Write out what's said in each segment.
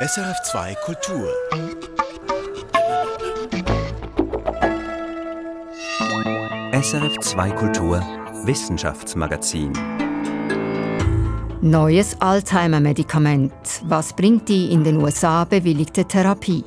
SRF2 Kultur. SRF2 Kultur Wissenschaftsmagazin. Neues Alzheimer-Medikament. Was bringt die in den USA bewilligte Therapie?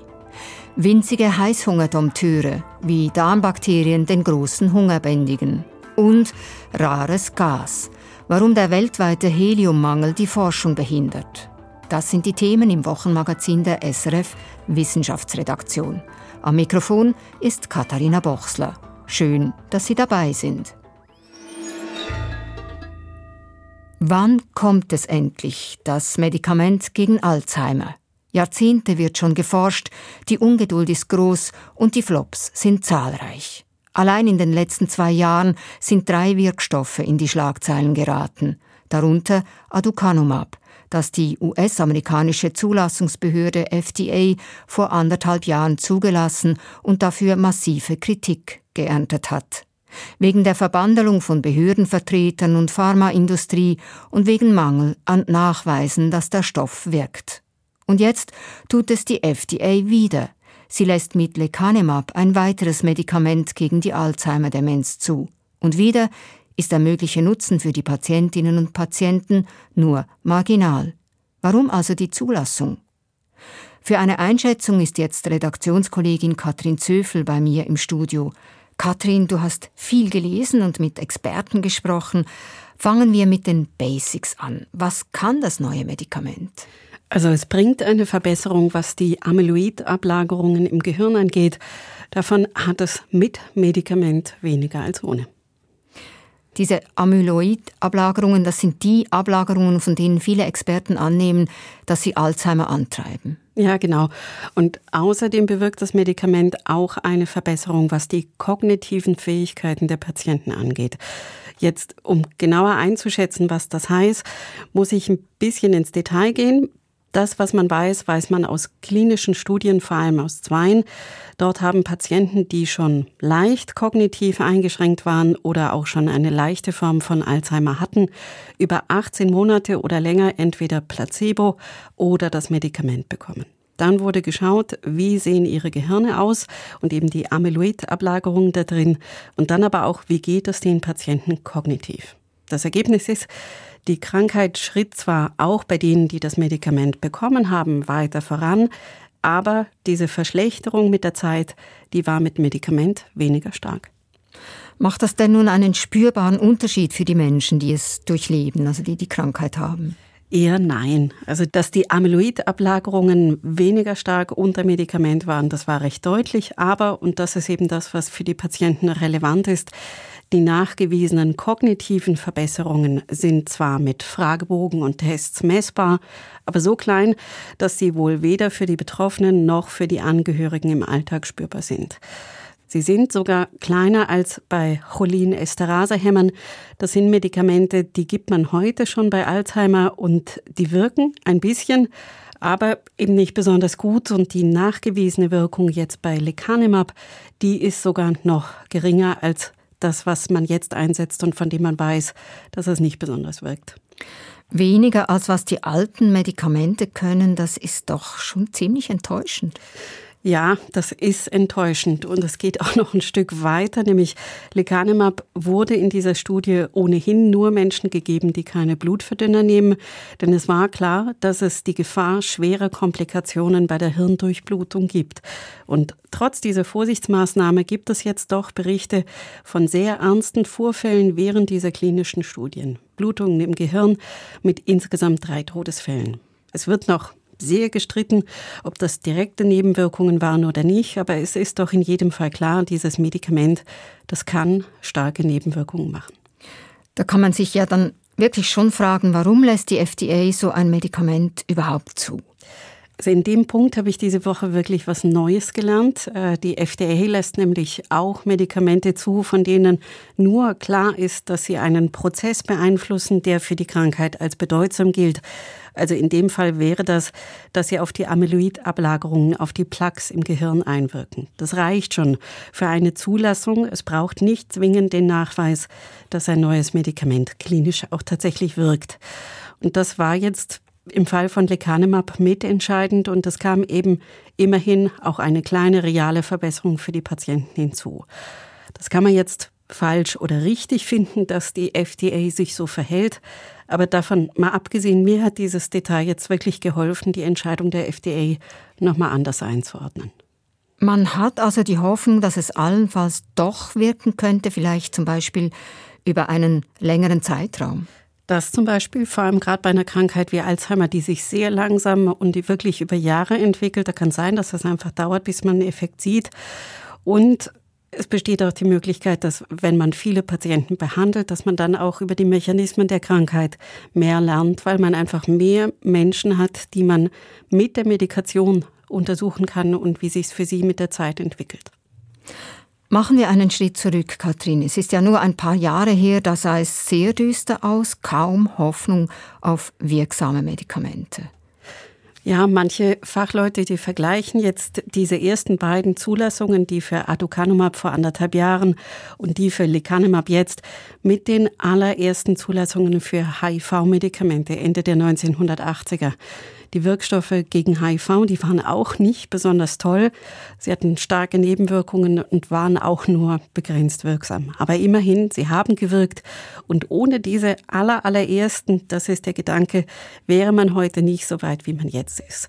Winzige Heißhungerdompteure, wie Darmbakterien den großen Hunger bändigen. Und rares Gas. Warum der weltweite Heliummangel die Forschung behindert. Das sind die Themen im Wochenmagazin der SRF Wissenschaftsredaktion. Am Mikrofon ist Katharina Bochsler. Schön, dass Sie dabei sind. Wann kommt es endlich, das Medikament gegen Alzheimer? Jahrzehnte wird schon geforscht, die Ungeduld ist groß und die Flops sind zahlreich. Allein in den letzten zwei Jahren sind drei Wirkstoffe in die Schlagzeilen geraten, darunter Aducanumab, das die US-amerikanische Zulassungsbehörde FDA vor anderthalb Jahren zugelassen und dafür massive Kritik geerntet hat wegen der Verbandelung von Behördenvertretern und Pharmaindustrie und wegen Mangel an Nachweisen, dass der Stoff wirkt. Und jetzt tut es die FDA wieder. Sie lässt mit Lecanemab ein weiteres Medikament gegen die Alzheimer-Demenz zu. Und wieder ist der mögliche Nutzen für die Patientinnen und Patienten nur marginal. Warum also die Zulassung? Für eine Einschätzung ist jetzt Redaktionskollegin Katrin Zöfel bei mir im Studio. Katrin, du hast viel gelesen und mit Experten gesprochen. Fangen wir mit den Basics an. Was kann das neue Medikament? Also es bringt eine Verbesserung, was die Amyloid-Ablagerungen im Gehirn angeht. Davon hat es mit Medikament weniger als ohne. Diese Amyloid-Ablagerungen, das sind die Ablagerungen, von denen viele Experten annehmen, dass sie Alzheimer antreiben. Ja, genau. Und außerdem bewirkt das Medikament auch eine Verbesserung, was die kognitiven Fähigkeiten der Patienten angeht. Jetzt, um genauer einzuschätzen, was das heißt, muss ich ein bisschen ins Detail gehen. Das, was man weiß, weiß man aus klinischen Studien, vor allem aus zweien. Dort haben Patienten, die schon leicht kognitiv eingeschränkt waren oder auch schon eine leichte Form von Alzheimer hatten, über 18 Monate oder länger entweder Placebo oder das Medikament bekommen. Dann wurde geschaut, wie sehen ihre Gehirne aus und eben die Amyloid-Ablagerung da drin und dann aber auch, wie geht es den Patienten kognitiv. Das Ergebnis ist, die Krankheit schritt zwar auch bei denen, die das Medikament bekommen haben, weiter voran, aber diese Verschlechterung mit der Zeit, die war mit Medikament weniger stark. Macht das denn nun einen spürbaren Unterschied für die Menschen, die es durchleben, also die die Krankheit haben? Eher nein. Also, dass die Amyloid-Ablagerungen weniger stark unter Medikament waren, das war recht deutlich. Aber, und das ist eben das, was für die Patienten relevant ist, die nachgewiesenen kognitiven Verbesserungen sind zwar mit Fragebogen und Tests messbar, aber so klein, dass sie wohl weder für die Betroffenen noch für die Angehörigen im Alltag spürbar sind. Sie sind sogar kleiner als bei Cholin-Esterase-Hämmern. Das sind Medikamente, die gibt man heute schon bei Alzheimer und die wirken ein bisschen, aber eben nicht besonders gut. Und die nachgewiesene Wirkung jetzt bei Lecanemab, die ist sogar noch geringer als das, was man jetzt einsetzt und von dem man weiß, dass es nicht besonders wirkt. Weniger als was die alten Medikamente können, das ist doch schon ziemlich enttäuschend. Ja, das ist enttäuschend und es geht auch noch ein Stück weiter, nämlich Lecanemab wurde in dieser Studie ohnehin nur Menschen gegeben, die keine Blutverdünner nehmen, denn es war klar, dass es die Gefahr schwerer Komplikationen bei der Hirndurchblutung gibt. Und trotz dieser Vorsichtsmaßnahme gibt es jetzt doch Berichte von sehr ernsten Vorfällen während dieser klinischen Studien. Blutungen im Gehirn mit insgesamt drei Todesfällen. Es wird noch sehr gestritten, ob das direkte Nebenwirkungen waren oder nicht, aber es ist doch in jedem Fall klar, dieses Medikament, das kann starke Nebenwirkungen machen. Da kann man sich ja dann wirklich schon fragen, warum lässt die FDA so ein Medikament überhaupt zu? Also in dem Punkt habe ich diese Woche wirklich was Neues gelernt. Äh, die FDA lässt nämlich auch Medikamente zu, von denen nur klar ist, dass sie einen Prozess beeinflussen, der für die Krankheit als bedeutsam gilt. Also in dem Fall wäre das, dass sie auf die Amyloid-Ablagerungen, auf die Plaques im Gehirn einwirken. Das reicht schon für eine Zulassung. Es braucht nicht zwingend den Nachweis, dass ein neues Medikament klinisch auch tatsächlich wirkt. Und das war jetzt im Fall von Lecanemab mitentscheidend und es kam eben immerhin auch eine kleine reale Verbesserung für die Patienten hinzu. Das kann man jetzt falsch oder richtig finden, dass die FDA sich so verhält. Aber davon mal abgesehen, mir hat dieses Detail jetzt wirklich geholfen, die Entscheidung der FDA nochmal anders einzuordnen. Man hat also die Hoffnung, dass es allenfalls doch wirken könnte, vielleicht zum Beispiel über einen längeren Zeitraum. Das zum Beispiel, vor allem gerade bei einer Krankheit wie Alzheimer, die sich sehr langsam und die wirklich über Jahre entwickelt, da kann sein, dass das einfach dauert, bis man einen Effekt sieht. Und es besteht auch die Möglichkeit, dass wenn man viele Patienten behandelt, dass man dann auch über die Mechanismen der Krankheit mehr lernt, weil man einfach mehr Menschen hat, die man mit der Medikation untersuchen kann und wie sich es für sie mit der Zeit entwickelt. Machen wir einen Schritt zurück, Katrin. Es ist ja nur ein paar Jahre her, da sah es sehr düster aus, kaum Hoffnung auf wirksame Medikamente. Ja, manche Fachleute, die vergleichen jetzt diese ersten beiden Zulassungen, die für Aducanumab vor anderthalb Jahren und die für Lecanemab jetzt, mit den allerersten Zulassungen für HIV-Medikamente Ende der 1980er. Die Wirkstoffe gegen HIV, die waren auch nicht besonders toll. Sie hatten starke Nebenwirkungen und waren auch nur begrenzt wirksam. Aber immerhin, sie haben gewirkt. Und ohne diese aller, allerersten, das ist der Gedanke, wäre man heute nicht so weit, wie man jetzt ist.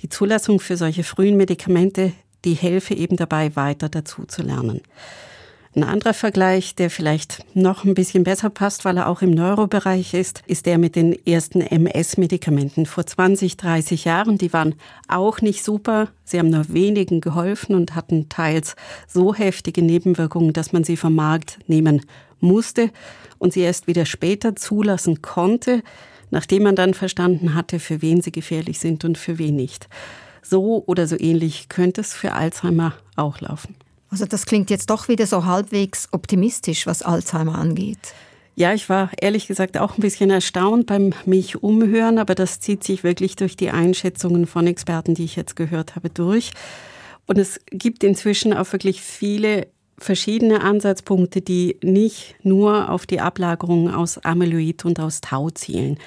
Die Zulassung für solche frühen Medikamente, die helfe eben dabei, weiter dazu zu lernen. Ein anderer Vergleich, der vielleicht noch ein bisschen besser passt, weil er auch im Neurobereich ist, ist der mit den ersten MS-Medikamenten vor 20, 30 Jahren. Die waren auch nicht super. Sie haben nur wenigen geholfen und hatten teils so heftige Nebenwirkungen, dass man sie vom Markt nehmen musste und sie erst wieder später zulassen konnte, nachdem man dann verstanden hatte, für wen sie gefährlich sind und für wen nicht. So oder so ähnlich könnte es für Alzheimer auch laufen. Also das klingt jetzt doch wieder so halbwegs optimistisch, was Alzheimer angeht. Ja, ich war ehrlich gesagt auch ein bisschen erstaunt beim mich umhören, aber das zieht sich wirklich durch die Einschätzungen von Experten, die ich jetzt gehört habe, durch. Und es gibt inzwischen auch wirklich viele verschiedene Ansatzpunkte, die nicht nur auf die Ablagerung aus Amyloid und aus Tau zielen.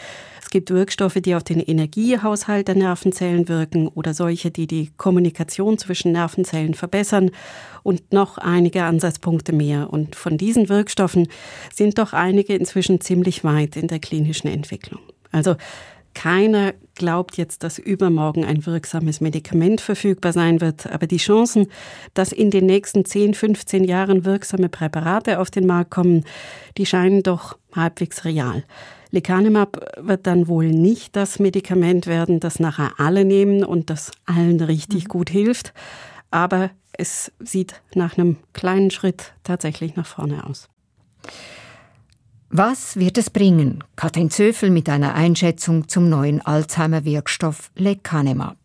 Es gibt Wirkstoffe, die auf den Energiehaushalt der Nervenzellen wirken oder solche, die die Kommunikation zwischen Nervenzellen verbessern und noch einige Ansatzpunkte mehr. Und von diesen Wirkstoffen sind doch einige inzwischen ziemlich weit in der klinischen Entwicklung. Also keiner glaubt jetzt, dass übermorgen ein wirksames Medikament verfügbar sein wird, aber die Chancen, dass in den nächsten 10, 15 Jahren wirksame Präparate auf den Markt kommen, die scheinen doch halbwegs real. Lecanemab wird dann wohl nicht das Medikament werden, das nachher alle nehmen und das allen richtig mhm. gut hilft. Aber es sieht nach einem kleinen Schritt tatsächlich nach vorne aus. Was wird es bringen? Katrin Zöfel mit einer Einschätzung zum neuen Alzheimer-Wirkstoff Lecanemab.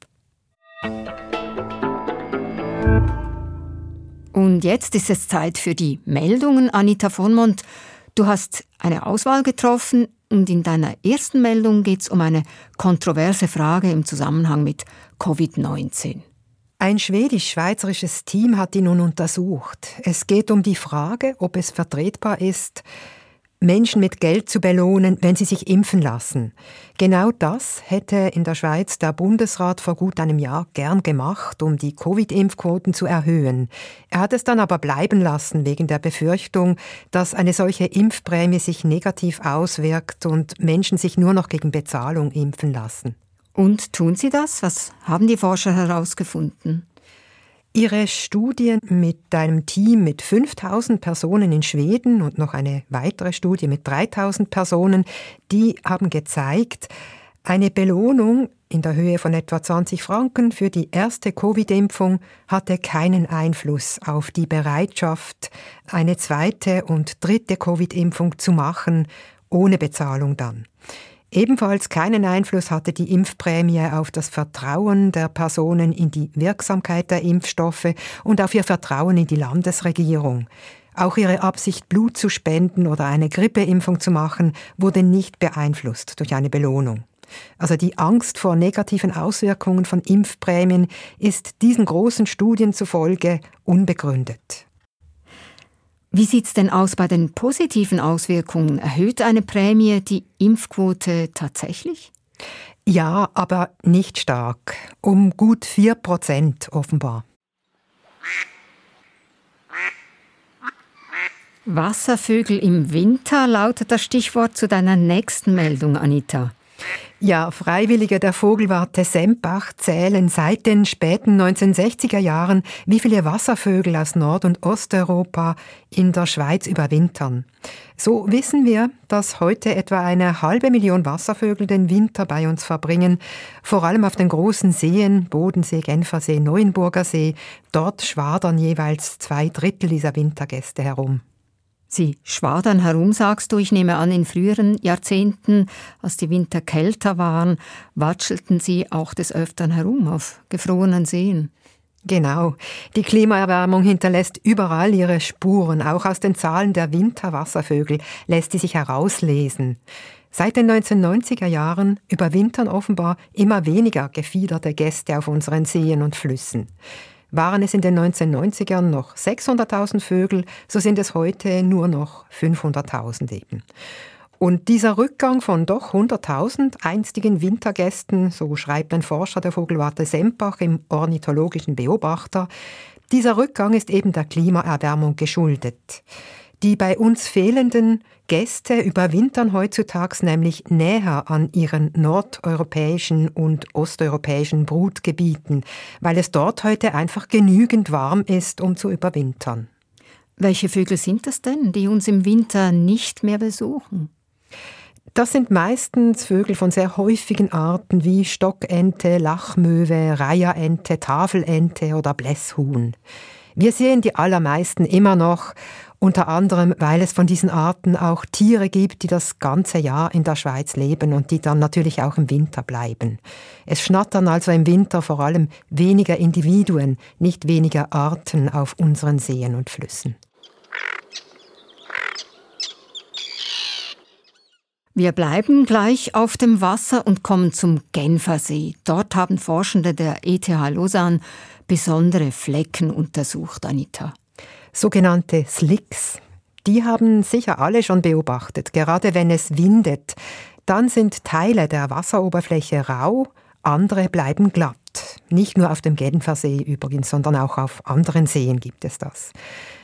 Und jetzt ist es Zeit für die Meldungen. Anita von Mont, du hast eine Auswahl getroffen und in deiner ersten Meldung geht es um eine kontroverse Frage im Zusammenhang mit Covid-19. Ein schwedisch-schweizerisches Team hat ihn nun untersucht. Es geht um die Frage, ob es vertretbar ist, Menschen mit Geld zu belohnen, wenn sie sich impfen lassen. Genau das hätte in der Schweiz der Bundesrat vor gut einem Jahr gern gemacht, um die Covid-Impfquoten zu erhöhen. Er hat es dann aber bleiben lassen wegen der Befürchtung, dass eine solche Impfprämie sich negativ auswirkt und Menschen sich nur noch gegen Bezahlung impfen lassen. Und tun sie das? Was haben die Forscher herausgefunden? Ihre Studie mit einem Team mit 5000 Personen in Schweden und noch eine weitere Studie mit 3000 Personen, die haben gezeigt, eine Belohnung in der Höhe von etwa 20 Franken für die erste Covid-Impfung hatte keinen Einfluss auf die Bereitschaft, eine zweite und dritte Covid-Impfung zu machen, ohne Bezahlung dann. Ebenfalls keinen Einfluss hatte die Impfprämie auf das Vertrauen der Personen in die Wirksamkeit der Impfstoffe und auf ihr Vertrauen in die Landesregierung. Auch ihre Absicht, Blut zu spenden oder eine Grippeimpfung zu machen, wurde nicht beeinflusst durch eine Belohnung. Also die Angst vor negativen Auswirkungen von Impfprämien ist diesen großen Studien zufolge unbegründet. Wie sieht es denn aus bei den positiven Auswirkungen? Erhöht eine Prämie die Impfquote tatsächlich? Ja, aber nicht stark. Um gut 4 Prozent offenbar. Wasservögel im Winter lautet das Stichwort zu deiner nächsten Meldung, Anita. Ja, Freiwillige der Vogelwarte Sempach zählen seit den späten 1960er Jahren, wie viele Wasservögel aus Nord- und Osteuropa in der Schweiz überwintern. So wissen wir, dass heute etwa eine halbe Million Wasservögel den Winter bei uns verbringen, vor allem auf den großen Seen, Bodensee, Genfersee, Neuenburger See. Dort schwadern jeweils zwei Drittel dieser Wintergäste herum. Sie schwadern herum, sagst du. Ich nehme an, in früheren Jahrzehnten, als die Winter kälter waren, watschelten sie auch des Öfteren herum auf gefrorenen Seen. Genau. Die Klimaerwärmung hinterlässt überall ihre Spuren. Auch aus den Zahlen der Winterwasservögel lässt sie sich herauslesen. Seit den 1990er Jahren überwintern offenbar immer weniger gefiederte Gäste auf unseren Seen und Flüssen. Waren es in den 1990ern noch 600.000 Vögel, so sind es heute nur noch 500.000 eben. Und dieser Rückgang von doch 100.000 einstigen Wintergästen, so schreibt ein Forscher der Vogelwarte Sempach im ornithologischen Beobachter, dieser Rückgang ist eben der Klimaerwärmung geschuldet. Die bei uns fehlenden Gäste überwintern heutzutage nämlich näher an ihren nordeuropäischen und osteuropäischen Brutgebieten, weil es dort heute einfach genügend warm ist, um zu überwintern. Welche Vögel sind das denn, die uns im Winter nicht mehr besuchen? Das sind meistens Vögel von sehr häufigen Arten wie Stockente, Lachmöwe, Reiherente, Tafelente oder Blässhuhn. Wir sehen die allermeisten immer noch unter anderem, weil es von diesen Arten auch Tiere gibt, die das ganze Jahr in der Schweiz leben und die dann natürlich auch im Winter bleiben. Es schnattern also im Winter vor allem weniger Individuen, nicht weniger Arten auf unseren Seen und Flüssen. Wir bleiben gleich auf dem Wasser und kommen zum Genfersee. Dort haben Forschende der ETH Lausanne besondere Flecken untersucht, Anita sogenannte Slicks. Die haben sicher alle schon beobachtet. Gerade wenn es windet, dann sind Teile der Wasseroberfläche rau, andere bleiben glatt. Nicht nur auf dem Genfersee übrigens, sondern auch auf anderen Seen gibt es das.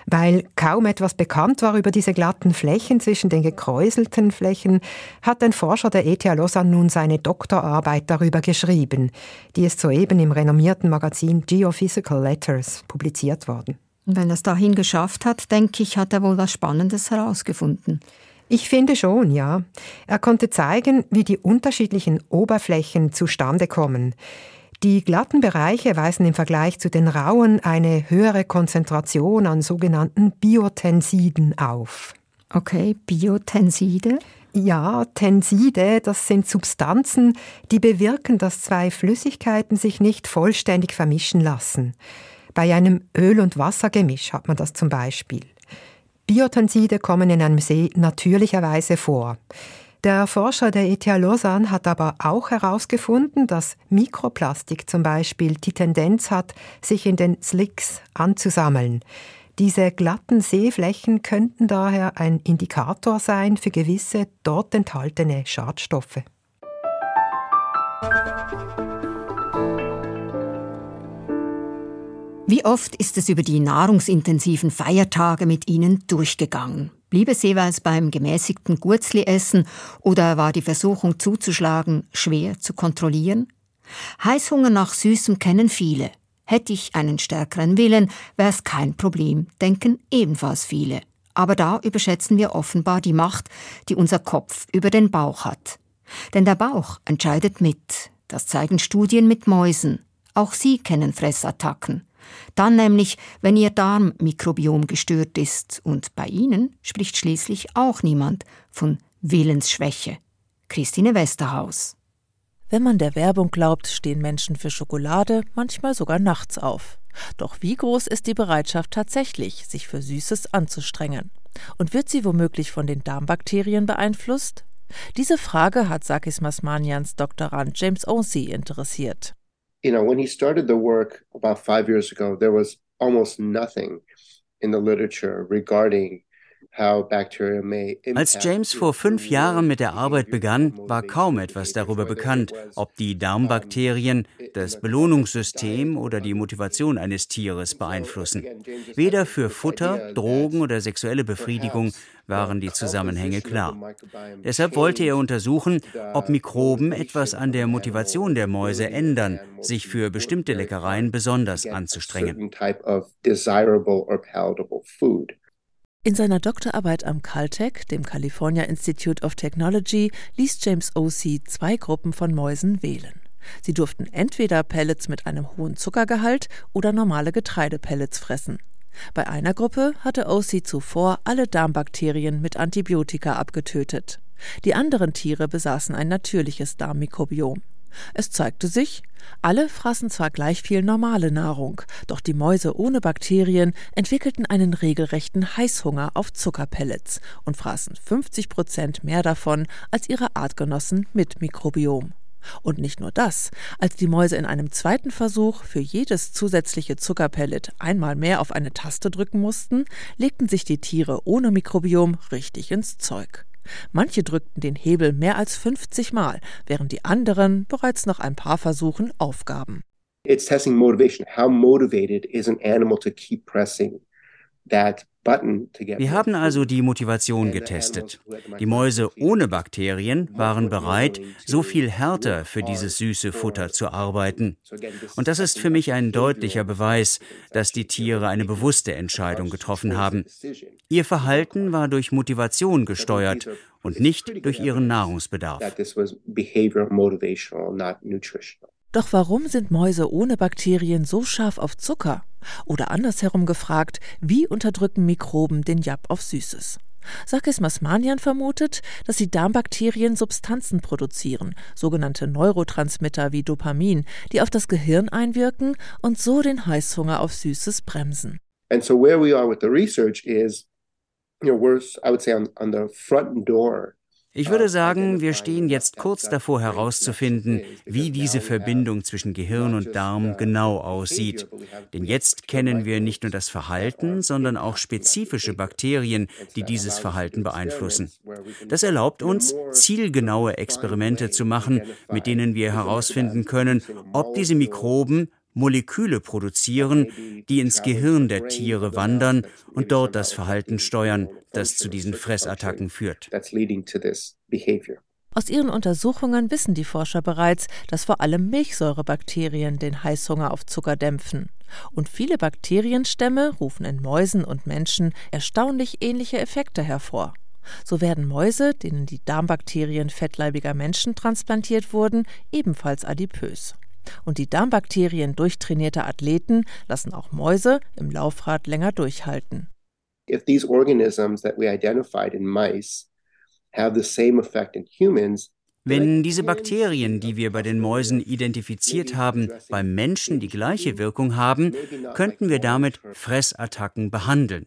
Weil kaum etwas bekannt war über diese glatten Flächen zwischen den gekräuselten Flächen, hat ein Forscher der ETH Lausanne nun seine Doktorarbeit darüber geschrieben. Die ist soeben im renommierten Magazin Geophysical Letters publiziert worden. Wenn er es dahin geschafft hat, denke ich, hat er wohl was Spannendes herausgefunden. Ich finde schon, ja. Er konnte zeigen, wie die unterschiedlichen Oberflächen zustande kommen. Die glatten Bereiche weisen im Vergleich zu den rauen eine höhere Konzentration an sogenannten Biotensiden auf. Okay, Biotenside? Ja, Tenside, das sind Substanzen, die bewirken, dass zwei Flüssigkeiten sich nicht vollständig vermischen lassen. Bei einem Öl- und Wassergemisch hat man das zum Beispiel. Biotenside kommen in einem See natürlicherweise vor. Der Forscher der ETH Lausanne hat aber auch herausgefunden, dass Mikroplastik zum Beispiel die Tendenz hat, sich in den Slicks anzusammeln. Diese glatten Seeflächen könnten daher ein Indikator sein für gewisse dort enthaltene Schadstoffe. Wie oft ist es über die nahrungsintensiven Feiertage mit Ihnen durchgegangen? Blieb es jeweils beim gemäßigten Gurzli-Essen oder war die Versuchung zuzuschlagen schwer zu kontrollieren? Heißhunger nach Süßem kennen viele. Hätte ich einen stärkeren Willen, wäre es kein Problem, denken ebenfalls viele. Aber da überschätzen wir offenbar die Macht, die unser Kopf über den Bauch hat. Denn der Bauch entscheidet mit. Das zeigen Studien mit Mäusen. Auch sie kennen Fressattacken. Dann nämlich, wenn Ihr Darmmikrobiom gestört ist. Und bei Ihnen spricht schließlich auch niemand von Willensschwäche. Christine Westerhaus. Wenn man der Werbung glaubt, stehen Menschen für Schokolade manchmal sogar nachts auf. Doch wie groß ist die Bereitschaft tatsächlich, sich für Süßes anzustrengen? Und wird sie womöglich von den Darmbakterien beeinflusst? Diese Frage hat Sakis Masmanians Doktorand James Osey interessiert. You know, when he started the work about five years ago, there was almost nothing in the literature regarding Als James vor fünf Jahren mit der Arbeit begann, war kaum etwas darüber bekannt, ob die Darmbakterien das Belohnungssystem oder die Motivation eines Tieres beeinflussen. Weder für Futter, Drogen oder sexuelle Befriedigung waren die Zusammenhänge klar. Deshalb wollte er untersuchen, ob Mikroben etwas an der Motivation der Mäuse ändern, sich für bestimmte Leckereien besonders anzustrengen. In seiner Doktorarbeit am Caltech, dem California Institute of Technology, ließ James O.C. zwei Gruppen von Mäusen wählen. Sie durften entweder Pellets mit einem hohen Zuckergehalt oder normale Getreidepellets fressen. Bei einer Gruppe hatte O.C. zuvor alle Darmbakterien mit Antibiotika abgetötet. Die anderen Tiere besaßen ein natürliches Darmmikrobiom. Es zeigte sich, alle fraßen zwar gleich viel normale Nahrung, doch die Mäuse ohne Bakterien entwickelten einen regelrechten Heißhunger auf Zuckerpellets und fraßen 50 Prozent mehr davon als ihre Artgenossen mit Mikrobiom. Und nicht nur das, als die Mäuse in einem zweiten Versuch für jedes zusätzliche Zuckerpellet einmal mehr auf eine Taste drücken mussten, legten sich die Tiere ohne Mikrobiom richtig ins Zeug. Manche drückten den Hebel mehr als 50 Mal, während die anderen bereits nach ein paar Versuchen aufgaben. It's testing motivation. How motivated is an animal to keep pressing that wir haben also die Motivation getestet. Die Mäuse ohne Bakterien waren bereit, so viel härter für dieses süße Futter zu arbeiten. Und das ist für mich ein deutlicher Beweis, dass die Tiere eine bewusste Entscheidung getroffen haben. Ihr Verhalten war durch Motivation gesteuert und nicht durch ihren Nahrungsbedarf. Doch warum sind Mäuse ohne Bakterien so scharf auf Zucker? Oder andersherum gefragt, wie unterdrücken Mikroben den Jab auf Süßes? Sakis Masmanian vermutet, dass die Darmbakterien Substanzen produzieren, sogenannte Neurotransmitter wie Dopamin, die auf das Gehirn einwirken und so den Heißhunger auf Süßes bremsen. And so where we are with the research is, you know, we're, I would say, on, on the front door ich würde sagen, wir stehen jetzt kurz davor herauszufinden, wie diese Verbindung zwischen Gehirn und Darm genau aussieht. Denn jetzt kennen wir nicht nur das Verhalten, sondern auch spezifische Bakterien, die dieses Verhalten beeinflussen. Das erlaubt uns, zielgenaue Experimente zu machen, mit denen wir herausfinden können, ob diese Mikroben Moleküle produzieren, die ins Gehirn der Tiere wandern und dort das Verhalten steuern, das zu diesen Fressattacken führt. Aus ihren Untersuchungen wissen die Forscher bereits, dass vor allem Milchsäurebakterien den Heißhunger auf Zucker dämpfen. Und viele Bakterienstämme rufen in Mäusen und Menschen erstaunlich ähnliche Effekte hervor. So werden Mäuse, denen die Darmbakterien fettleibiger Menschen transplantiert wurden, ebenfalls adipös. Und die Darmbakterien durchtrainierter Athleten lassen auch Mäuse im Laufrad länger durchhalten. If these organisms that we identified in mice have the same effect in humans, wenn diese Bakterien, die wir bei den Mäusen identifiziert haben, beim Menschen die gleiche Wirkung haben, könnten wir damit Fressattacken behandeln.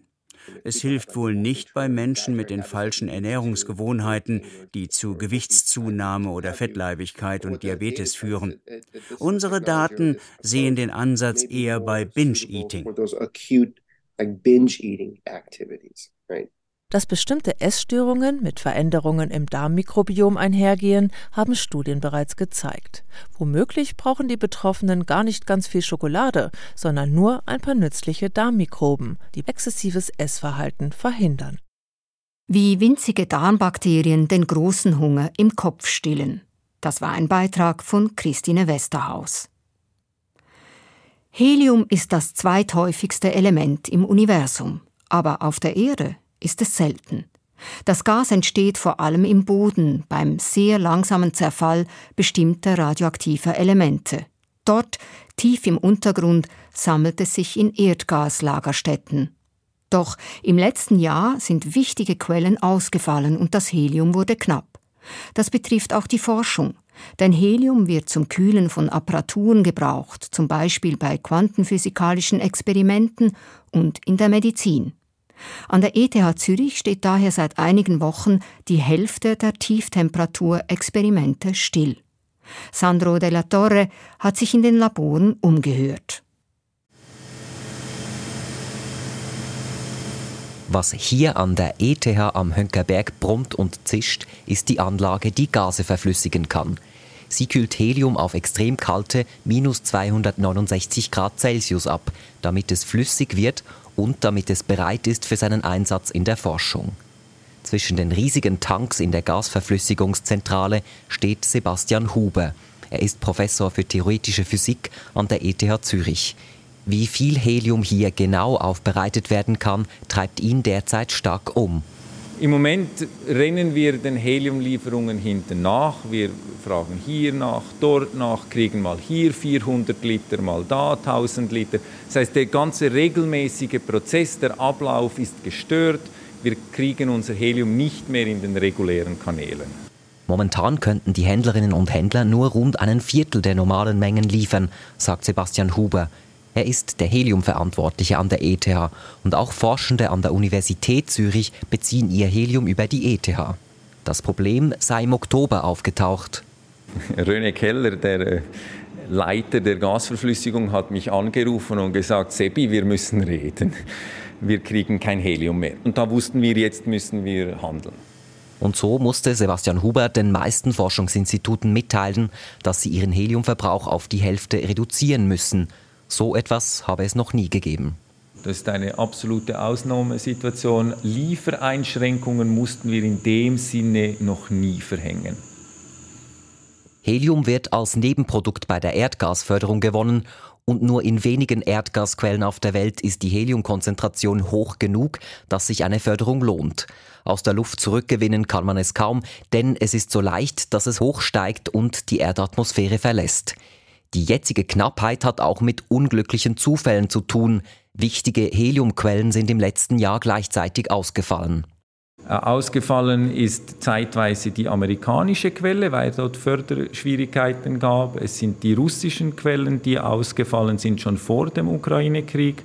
Es hilft wohl nicht bei Menschen mit den falschen Ernährungsgewohnheiten, die zu Gewichtszunahme oder Fettleibigkeit und Diabetes führen. Unsere Daten sehen den Ansatz eher bei Binge-Eating. Dass bestimmte Essstörungen mit Veränderungen im Darmmikrobiom einhergehen, haben Studien bereits gezeigt. Womöglich brauchen die Betroffenen gar nicht ganz viel Schokolade, sondern nur ein paar nützliche Darmmikroben, die exzessives Essverhalten verhindern. Wie winzige Darmbakterien den großen Hunger im Kopf stillen. Das war ein Beitrag von Christine Westerhaus. Helium ist das zweithäufigste Element im Universum, aber auf der Erde ist es selten. Das Gas entsteht vor allem im Boden beim sehr langsamen Zerfall bestimmter radioaktiver Elemente. Dort, tief im Untergrund, sammelt es sich in Erdgaslagerstätten. Doch im letzten Jahr sind wichtige Quellen ausgefallen und das Helium wurde knapp. Das betrifft auch die Forschung, denn Helium wird zum Kühlen von Apparaturen gebraucht, zum Beispiel bei quantenphysikalischen Experimenten und in der Medizin. An der ETH Zürich steht daher seit einigen Wochen die Hälfte der Tieftemperaturexperimente still. Sandro della Torre hat sich in den Laboren umgehört. Was hier an der ETH am Hönkerberg brummt und zischt, ist die Anlage, die Gase verflüssigen kann. Sie kühlt Helium auf extrem kalte minus 269 Grad Celsius ab, damit es flüssig wird und damit es bereit ist für seinen Einsatz in der Forschung. Zwischen den riesigen Tanks in der Gasverflüssigungszentrale steht Sebastian Huber. Er ist Professor für theoretische Physik an der ETH Zürich. Wie viel Helium hier genau aufbereitet werden kann, treibt ihn derzeit stark um. Im Moment rennen wir den Heliumlieferungen hinten nach. Wir fragen hier nach, dort nach, kriegen mal hier 400 Liter, mal da 1000 Liter. Das heißt, der ganze regelmäßige Prozess, der Ablauf ist gestört. Wir kriegen unser Helium nicht mehr in den regulären Kanälen. Momentan könnten die Händlerinnen und Händler nur rund einen Viertel der normalen Mengen liefern, sagt Sebastian Huber. Er ist der Heliumverantwortliche an der ETH und auch Forschende an der Universität Zürich beziehen ihr Helium über die ETH. Das Problem sei im Oktober aufgetaucht. René Keller, der äh, Leiter der Gasverflüssigung, hat mich angerufen und gesagt, Sebi, wir müssen reden. Wir kriegen kein Helium mehr. Und da wussten wir, jetzt müssen wir handeln. Und so musste Sebastian Huber den meisten Forschungsinstituten mitteilen, dass sie ihren Heliumverbrauch auf die Hälfte reduzieren müssen – so etwas habe es noch nie gegeben. Das ist eine absolute Ausnahmesituation. Liefereinschränkungen mussten wir in dem Sinne noch nie verhängen. Helium wird als Nebenprodukt bei der Erdgasförderung gewonnen und nur in wenigen Erdgasquellen auf der Welt ist die Heliumkonzentration hoch genug, dass sich eine Förderung lohnt. Aus der Luft zurückgewinnen kann man es kaum, denn es ist so leicht, dass es hochsteigt und die Erdatmosphäre verlässt. Die jetzige Knappheit hat auch mit unglücklichen Zufällen zu tun. Wichtige Heliumquellen sind im letzten Jahr gleichzeitig ausgefallen. Äh, ausgefallen ist zeitweise die amerikanische Quelle, weil dort Förderschwierigkeiten gab. Es sind die russischen Quellen, die ausgefallen sind schon vor dem Ukraine-Krieg.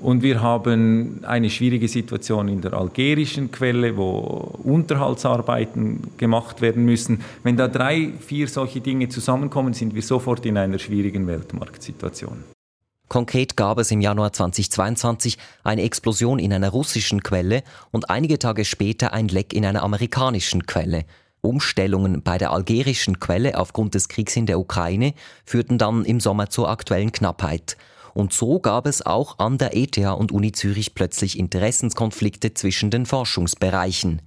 Und wir haben eine schwierige Situation in der algerischen Quelle, wo Unterhaltsarbeiten gemacht werden müssen. Wenn da drei, vier solche Dinge zusammenkommen, sind wir sofort in einer schwierigen Weltmarktsituation. Konkret gab es im Januar 2022 eine Explosion in einer russischen Quelle und einige Tage später ein Leck in einer amerikanischen Quelle. Umstellungen bei der algerischen Quelle aufgrund des Kriegs in der Ukraine führten dann im Sommer zur aktuellen Knappheit. Und so gab es auch an der ETH und Uni Zürich plötzlich Interessenskonflikte zwischen den Forschungsbereichen.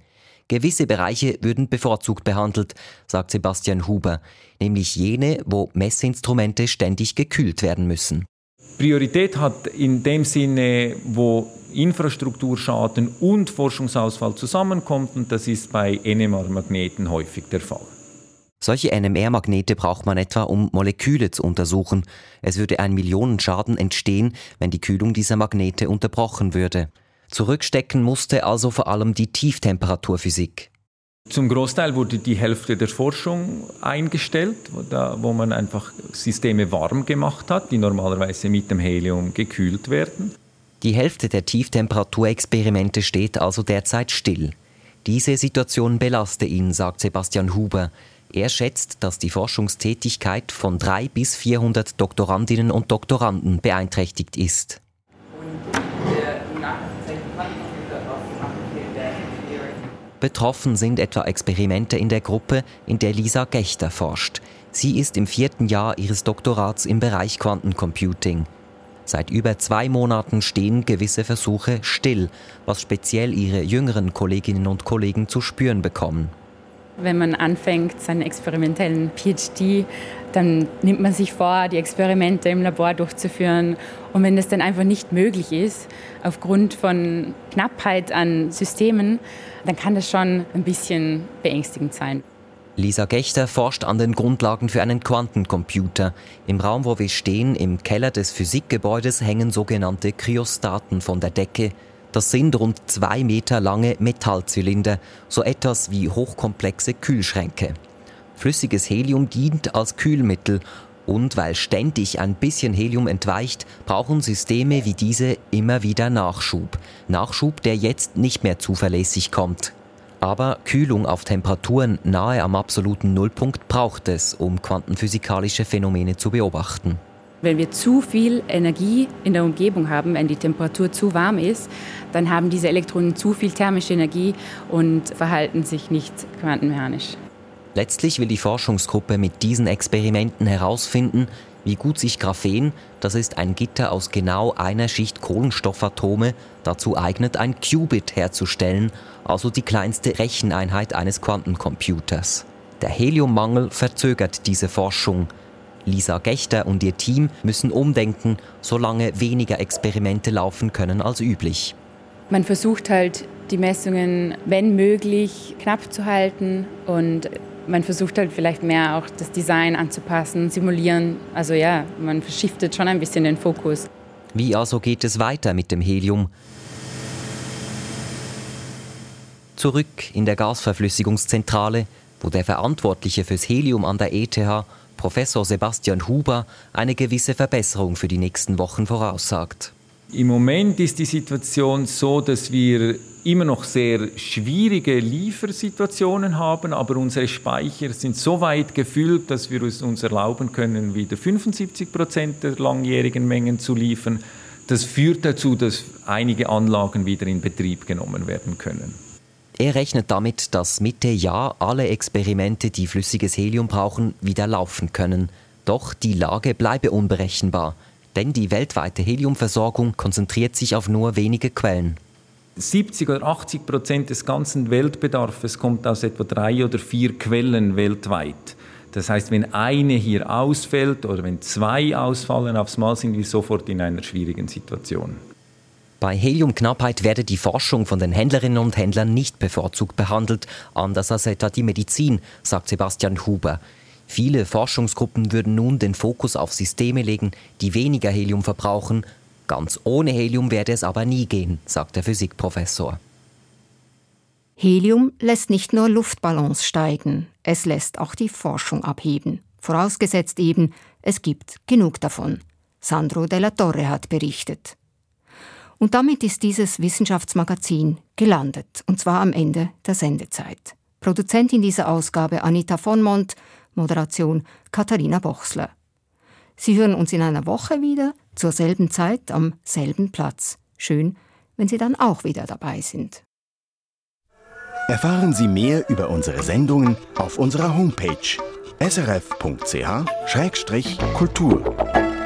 Gewisse Bereiche würden bevorzugt behandelt, sagt Sebastian Huber, nämlich jene, wo Messinstrumente ständig gekühlt werden müssen. Priorität hat in dem Sinne, wo Infrastrukturschaden und Forschungsausfall zusammenkommt, und das ist bei NMR-Magneten häufig der Fall. Solche NMR-Magnete braucht man etwa, um Moleküle zu untersuchen. Es würde ein Millionenschaden entstehen, wenn die Kühlung dieser Magnete unterbrochen würde. Zurückstecken musste also vor allem die Tieftemperaturphysik. Zum Großteil wurde die Hälfte der Forschung eingestellt, wo man einfach Systeme warm gemacht hat, die normalerweise mit dem Helium gekühlt werden. Die Hälfte der Tieftemperaturexperimente steht also derzeit still. Diese Situation belaste ihn, sagt Sebastian Huber. Er schätzt, dass die Forschungstätigkeit von 300 bis 400 Doktorandinnen und Doktoranden beeinträchtigt ist. Betroffen sind etwa Experimente in der Gruppe, in der Lisa Gechter forscht. Sie ist im vierten Jahr ihres Doktorats im Bereich Quantencomputing. Seit über zwei Monaten stehen gewisse Versuche still, was speziell ihre jüngeren Kolleginnen und Kollegen zu spüren bekommen. Wenn man anfängt, seinen experimentellen PhD, dann nimmt man sich vor, die Experimente im Labor durchzuführen. Und wenn das dann einfach nicht möglich ist, aufgrund von Knappheit an Systemen, dann kann das schon ein bisschen beängstigend sein. Lisa Gechter forscht an den Grundlagen für einen Quantencomputer. Im Raum, wo wir stehen, im Keller des Physikgebäudes, hängen sogenannte Kryostaten von der Decke. Das sind rund zwei Meter lange Metallzylinder, so etwas wie hochkomplexe Kühlschränke. Flüssiges Helium dient als Kühlmittel und weil ständig ein bisschen Helium entweicht, brauchen Systeme wie diese immer wieder Nachschub. Nachschub, der jetzt nicht mehr zuverlässig kommt. Aber Kühlung auf Temperaturen nahe am absoluten Nullpunkt braucht es, um quantenphysikalische Phänomene zu beobachten. Wenn wir zu viel Energie in der Umgebung haben, wenn die Temperatur zu warm ist, dann haben diese Elektronen zu viel thermische Energie und verhalten sich nicht quantenmechanisch. Letztlich will die Forschungsgruppe mit diesen Experimenten herausfinden, wie gut sich Graphen, das ist ein Gitter aus genau einer Schicht Kohlenstoffatome, dazu eignet, ein Qubit herzustellen, also die kleinste Recheneinheit eines Quantencomputers. Der Heliummangel verzögert diese Forschung. Lisa Gechter und ihr Team müssen umdenken, solange weniger Experimente laufen können als üblich. Man versucht halt, die Messungen, wenn möglich, knapp zu halten und man versucht halt vielleicht mehr auch das Design anzupassen, simulieren. Also ja, man verschiftet schon ein bisschen den Fokus. Wie also geht es weiter mit dem Helium? Zurück in der Gasverflüssigungszentrale, wo der Verantwortliche fürs Helium an der ETH, Professor Sebastian Huber, eine gewisse Verbesserung für die nächsten Wochen voraussagt. Im Moment ist die Situation so, dass wir immer noch sehr schwierige Liefersituationen haben, aber unsere Speicher sind so weit gefüllt, dass wir es uns erlauben können, wieder 75 Prozent der langjährigen Mengen zu liefern. Das führt dazu, dass einige Anlagen wieder in Betrieb genommen werden können. Er rechnet damit, dass Mitte Jahr alle Experimente, die flüssiges Helium brauchen, wieder laufen können. Doch die Lage bleibe unberechenbar denn die weltweite Heliumversorgung konzentriert sich auf nur wenige Quellen. 70 oder 80 Prozent des ganzen Weltbedarfs kommt aus etwa drei oder vier Quellen weltweit. Das heißt, wenn eine hier ausfällt oder wenn zwei ausfallen aufs Mal, sind wir sofort in einer schwierigen Situation. Bei Heliumknappheit werde die Forschung von den Händlerinnen und Händlern nicht bevorzugt behandelt, anders als etwa die Medizin, sagt Sebastian Huber. Viele Forschungsgruppen würden nun den Fokus auf Systeme legen, die weniger Helium verbrauchen. Ganz ohne Helium werde es aber nie gehen, sagt der Physikprofessor. Helium lässt nicht nur Luftballons steigen, es lässt auch die Forschung abheben. Vorausgesetzt eben, es gibt genug davon. Sandro della Torre hat berichtet. Und damit ist dieses Wissenschaftsmagazin gelandet, und zwar am Ende der Sendezeit. Produzentin dieser Ausgabe Anita von Mont, Moderation Katharina Bochsler. Sie hören uns in einer Woche wieder, zur selben Zeit, am selben Platz. Schön, wenn Sie dann auch wieder dabei sind. Erfahren Sie mehr über unsere Sendungen auf unserer Homepage srf.ch-kultur.